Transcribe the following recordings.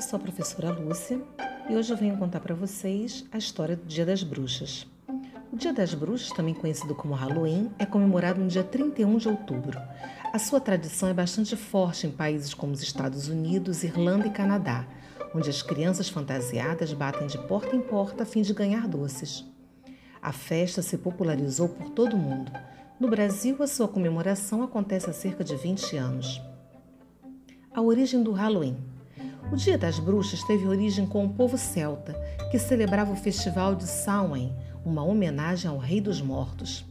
Eu sou a professora Lúcia e hoje eu venho contar para vocês a história do Dia das Bruxas. O Dia das Bruxas, também conhecido como Halloween, é comemorado no dia 31 de outubro. A sua tradição é bastante forte em países como os Estados Unidos, Irlanda e Canadá, onde as crianças fantasiadas batem de porta em porta a fim de ganhar doces. A festa se popularizou por todo o mundo. No Brasil, a sua comemoração acontece há cerca de 20 anos. A origem do Halloween. O Dia das Bruxas teve origem com o povo celta, que celebrava o festival de Samhain, uma homenagem ao Rei dos Mortos.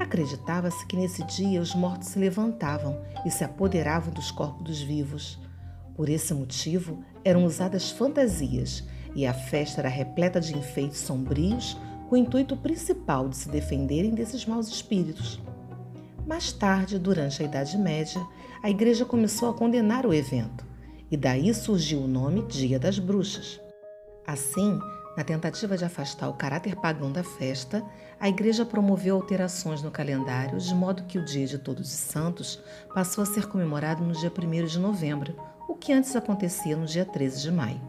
Acreditava-se que nesse dia os mortos se levantavam e se apoderavam dos corpos dos vivos. Por esse motivo, eram usadas fantasias e a festa era repleta de enfeites sombrios com o intuito principal de se defenderem desses maus espíritos. Mais tarde, durante a Idade Média, a Igreja começou a condenar o evento e daí surgiu o nome Dia das Bruxas. Assim, na tentativa de afastar o caráter pagão da festa, a Igreja promoveu alterações no calendário de modo que o Dia de Todos os Santos passou a ser comemorado no dia 1 de novembro, o que antes acontecia no dia 13 de maio.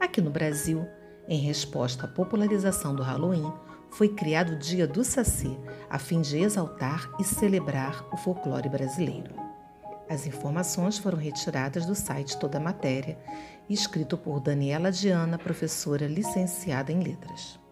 Aqui no Brasil, em resposta à popularização do Halloween, foi criado o Dia do Saci, a fim de exaltar e celebrar o folclore brasileiro. As informações foram retiradas do site Toda Matéria, escrito por Daniela Diana, professora licenciada em Letras.